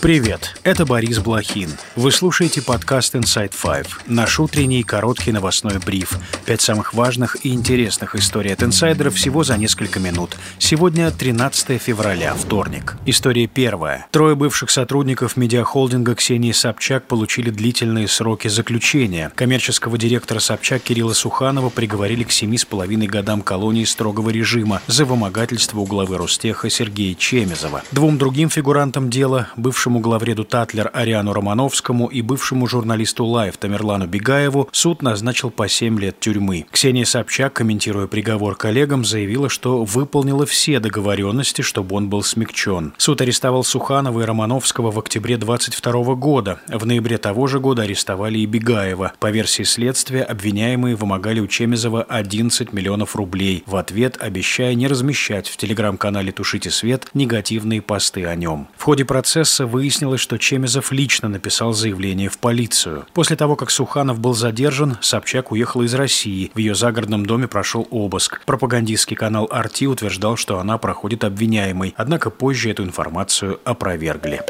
Привет, это Борис Блохин. Вы слушаете подкаст Inside Five, наш утренний короткий новостной бриф. Пять самых важных и интересных историй от инсайдеров всего за несколько минут. Сегодня 13 февраля, вторник. История первая. Трое бывших сотрудников медиахолдинга Ксении Собчак получили длительные сроки заключения. Коммерческого директора Собчак Кирилла Суханова приговорили к семи с половиной годам колонии строгого режима за вымогательство у главы Ростеха Сергея Чемезова. Двум другим фигурантам дела, бывшим бывшему главреду Татлер Ариану Романовскому и бывшему журналисту Лайв Тамерлану Бегаеву суд назначил по 7 лет тюрьмы. Ксения Собчак, комментируя приговор коллегам, заявила, что выполнила все договоренности, чтобы он был смягчен. Суд арестовал Суханова и Романовского в октябре 22 года. В ноябре того же года арестовали и Бегаева. По версии следствия, обвиняемые вымогали у Чемезова 11 миллионов рублей, в ответ обещая не размещать в телеграм-канале «Тушите свет» негативные посты о нем. В ходе процесса вы выяснилось, что Чемезов лично написал заявление в полицию. После того, как Суханов был задержан, Собчак уехала из России. В ее загородном доме прошел обыск. Пропагандистский канал «Арти» утверждал, что она проходит обвиняемой, однако позже эту информацию опровергли.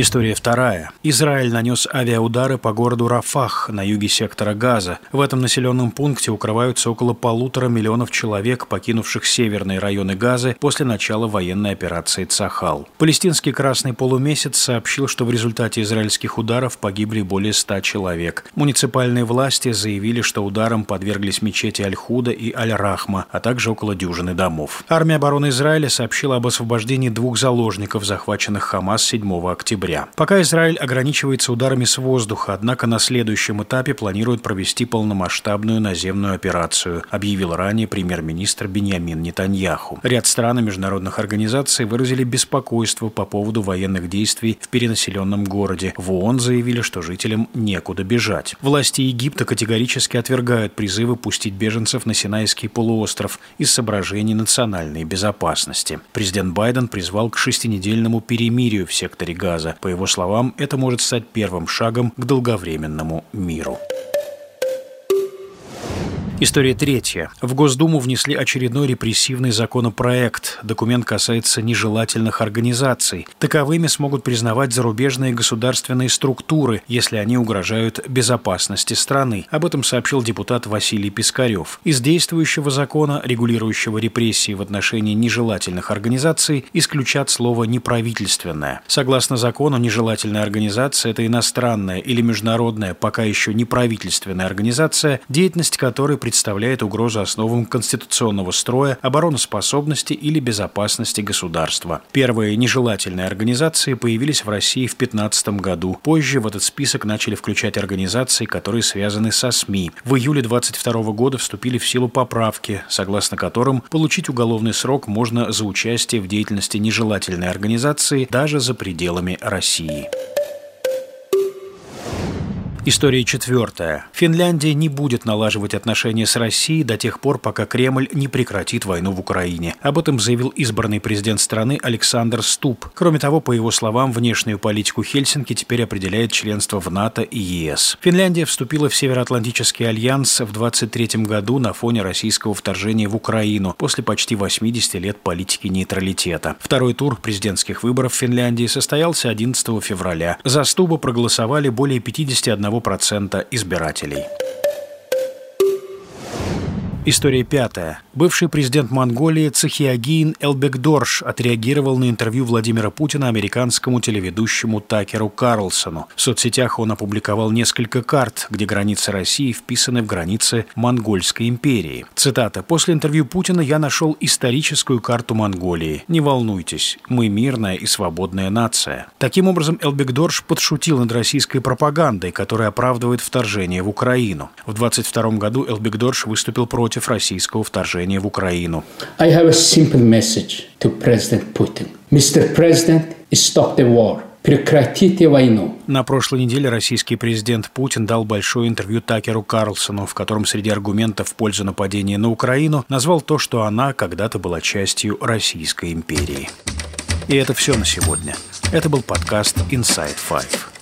История вторая. Израиль нанес авиаудары по городу Рафах на юге сектора Газа. В этом населенном пункте укрываются около полутора миллионов человек, покинувших северные районы Газы после начала военной операции «Цахал». Палестинский Красный Полумесяц сообщил, что в результате израильских ударов погибли более ста человек. Муниципальные власти заявили, что ударом подверглись мечети Аль-Худа и Аль-Рахма, а также около дюжины домов. Армия обороны Израиля сообщила об освобождении двух заложников, захваченных Хамас 7 октября октября. Пока Израиль ограничивается ударами с воздуха, однако на следующем этапе планирует провести полномасштабную наземную операцию, объявил ранее премьер-министр Беньямин Нетаньяху. Ряд стран и международных организаций выразили беспокойство по поводу военных действий в перенаселенном городе. В ООН заявили, что жителям некуда бежать. Власти Египта категорически отвергают призывы пустить беженцев на Синайский полуостров из соображений национальной безопасности. Президент Байден призвал к шестинедельному перемирию в секторе Газа. По его словам, это может стать первым шагом к долговременному миру. История третья. В Госдуму внесли очередной репрессивный законопроект. Документ касается нежелательных организаций. Таковыми смогут признавать зарубежные государственные структуры, если они угрожают безопасности страны. Об этом сообщил депутат Василий Пискарев. Из действующего закона, регулирующего репрессии в отношении нежелательных организаций, исключат слово «неправительственное». Согласно закону, нежелательная организация – это иностранная или международная, пока еще неправительственная организация, деятельность которой представляет угрозу основам конституционного строя, обороноспособности или безопасности государства. Первые нежелательные организации появились в России в 2015 году. Позже в этот список начали включать организации, которые связаны со СМИ. В июле 2022 года вступили в силу поправки, согласно которым получить уголовный срок можно за участие в деятельности нежелательной организации даже за пределами России. История четвертая. Финляндия не будет налаживать отношения с Россией до тех пор, пока Кремль не прекратит войну в Украине. Об этом заявил избранный президент страны Александр Ступ. Кроме того, по его словам, внешнюю политику Хельсинки теперь определяет членство в НАТО и ЕС. Финляндия вступила в Североатлантический альянс в 23 году на фоне российского вторжения в Украину после почти 80 лет политики нейтралитета. Второй тур президентских выборов в Финляндии состоялся 11 февраля. За Стуба проголосовали более 51 1% избирателей. История пятая. Бывший президент Монголии Цехиагин Элбекдорш отреагировал на интервью Владимира Путина американскому телеведущему Такеру Карлсону. В соцсетях он опубликовал несколько карт, где границы России вписаны в границы Монгольской империи. Цитата. «После интервью Путина я нашел историческую карту Монголии. Не волнуйтесь, мы мирная и свободная нация». Таким образом, Элбекдорш подшутил над российской пропагандой, которая оправдывает вторжение в Украину. В 22 году Элбекдорш выступил против против российского вторжения в Украину. I have a simple message to President Putin. Mr. President, stop the war. Прекратите войну. На прошлой неделе российский президент Путин дал большое интервью Такеру Карлсону, в котором среди аргументов в пользу нападения на Украину назвал то, что она когда-то была частью Российской империи. И это все на сегодня. Это был подкаст Inside Five.